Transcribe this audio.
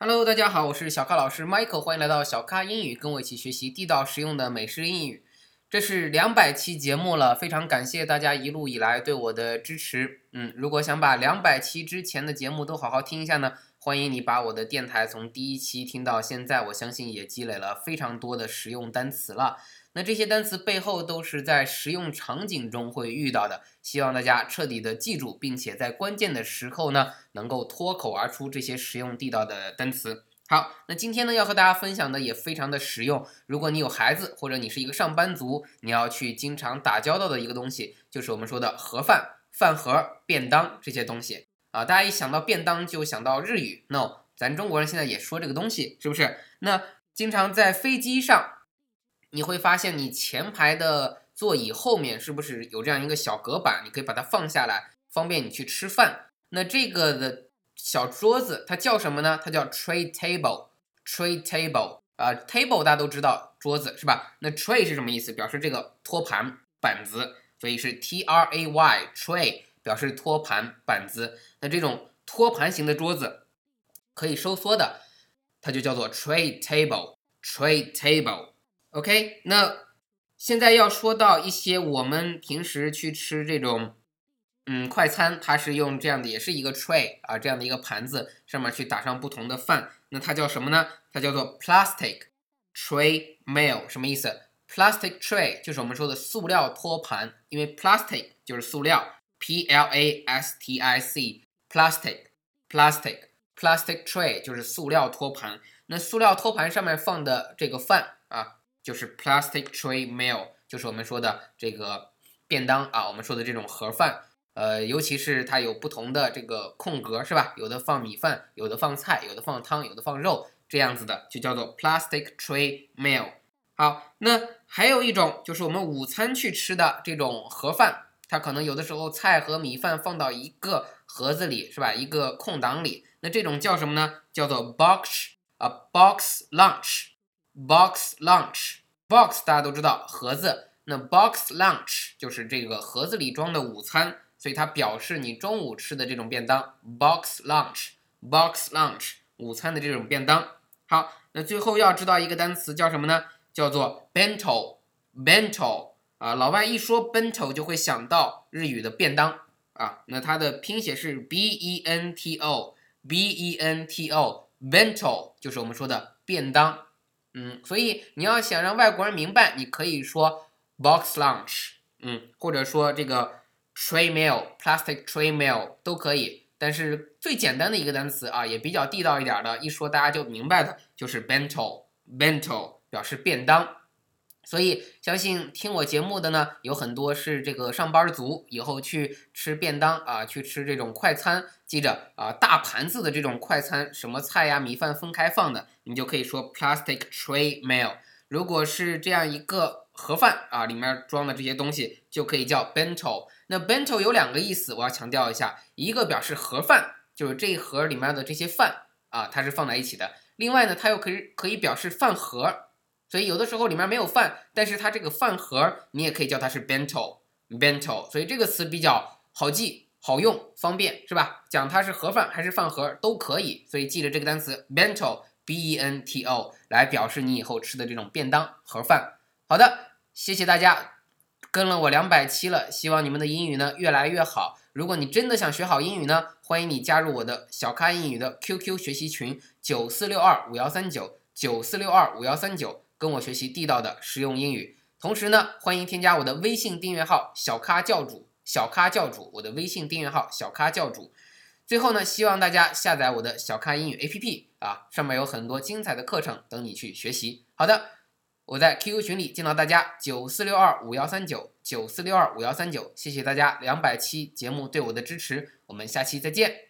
Hello，大家好，我是小咖老师 Michael，欢迎来到小咖英语，跟我一起学习地道实用的美式英语。这是两百期节目了，非常感谢大家一路以来对我的支持。嗯，如果想把两百期之前的节目都好好听一下呢，欢迎你把我的电台从第一期听到现在，我相信也积累了非常多的实用单词了。那这些单词背后都是在实用场景中会遇到的，希望大家彻底的记住，并且在关键的时候呢，能够脱口而出这些实用地道的单词。好，那今天呢要和大家分享的也非常的实用。如果你有孩子，或者你是一个上班族，你要去经常打交道的一个东西，就是我们说的盒饭、饭盒、便当这些东西啊。大家一想到便当就想到日语，no，咱中国人现在也说这个东西，是不是？那经常在飞机上。你会发现，你前排的座椅后面是不是有这样一个小隔板？你可以把它放下来，方便你去吃饭。那这个的小桌子它叫什么呢？它叫 tray table。tray table 啊，table 大家都知道，桌子是吧？那 tray 是什么意思？表示这个托盘板子，所以是 t r a y tray 表示托盘板子。那这种托盘型的桌子可以收缩的，它就叫做 tray table。tray table。OK，那现在要说到一些我们平时去吃这种，嗯，快餐，它是用这样的，也是一个 tray 啊，这样的一个盘子，上面去打上不同的饭，那它叫什么呢？它叫做 plastic tray meal，什么意思？plastic tray 就是我们说的塑料托盘，因为 plastic 就是塑料，P L A S T I C，plastic，plastic，plastic tray 就是塑料托盘，那塑料托盘上面放的这个饭啊。就是 plastic tray meal，就是我们说的这个便当啊，我们说的这种盒饭，呃，尤其是它有不同的这个空格，是吧？有的放米饭，有的放菜，有的放汤，有的放肉，这样子的就叫做 plastic tray meal。好，那还有一种就是我们午餐去吃的这种盒饭，它可能有的时候菜和米饭放到一个盒子里，是吧？一个空档里，那这种叫什么呢？叫做 box 啊，box lunch。Box lunch，box 大家都知道盒子，那 box lunch 就是这个盒子里装的午餐，所以它表示你中午吃的这种便当。Box lunch，box lunch，午餐的这种便当。好，那最后要知道一个单词叫什么呢？叫做 bento，bento 啊，老外一说 bento 就会想到日语的便当啊，那它的拼写是 b e n t o，b e n t o，bento 就是我们说的便当。嗯，所以你要想让外国人明白，你可以说 box lunch，嗯，或者说这个 tray meal，plastic tray meal 都可以。但是最简单的一个单词啊，也比较地道一点的，一说大家就明白的，就是 bento，bento 表示便当。所以，相信听我节目的呢，有很多是这个上班族，以后去吃便当啊，去吃这种快餐，记着啊，大盘子的这种快餐，什么菜呀、米饭分开放的，你就可以说 plastic tray meal。如果是这样一个盒饭啊，里面装的这些东西，就可以叫 bento。那 bento 有两个意思，我要强调一下，一个表示盒饭，就是这一盒里面的这些饭啊，它是放在一起的；另外呢，它又可以可以表示饭盒。所以有的时候里面没有饭，但是它这个饭盒你也可以叫它是 bento，bento。所以这个词比较好记、好用、方便，是吧？讲它是盒饭还是饭盒都可以。所以记着这个单词 bento，b-e-n-t-o，来表示你以后吃的这种便当盒饭。好的，谢谢大家跟了我两百期了，希望你们的英语呢越来越好。如果你真的想学好英语呢，欢迎你加入我的小咖英语的 QQ 学习群九四六二五幺三九九四六二五幺三九。跟我学习地道的实用英语，同时呢，欢迎添加我的微信订阅号“小咖教主”，小咖教主，我的微信订阅号“小咖教主”。最后呢，希望大家下载我的小咖英语 APP 啊，上面有很多精彩的课程等你去学习。好的，我在 QQ 群里见到大家，九四六二五幺三九，九四六二五幺三九，谢谢大家两百期节目对我的支持，我们下期再见。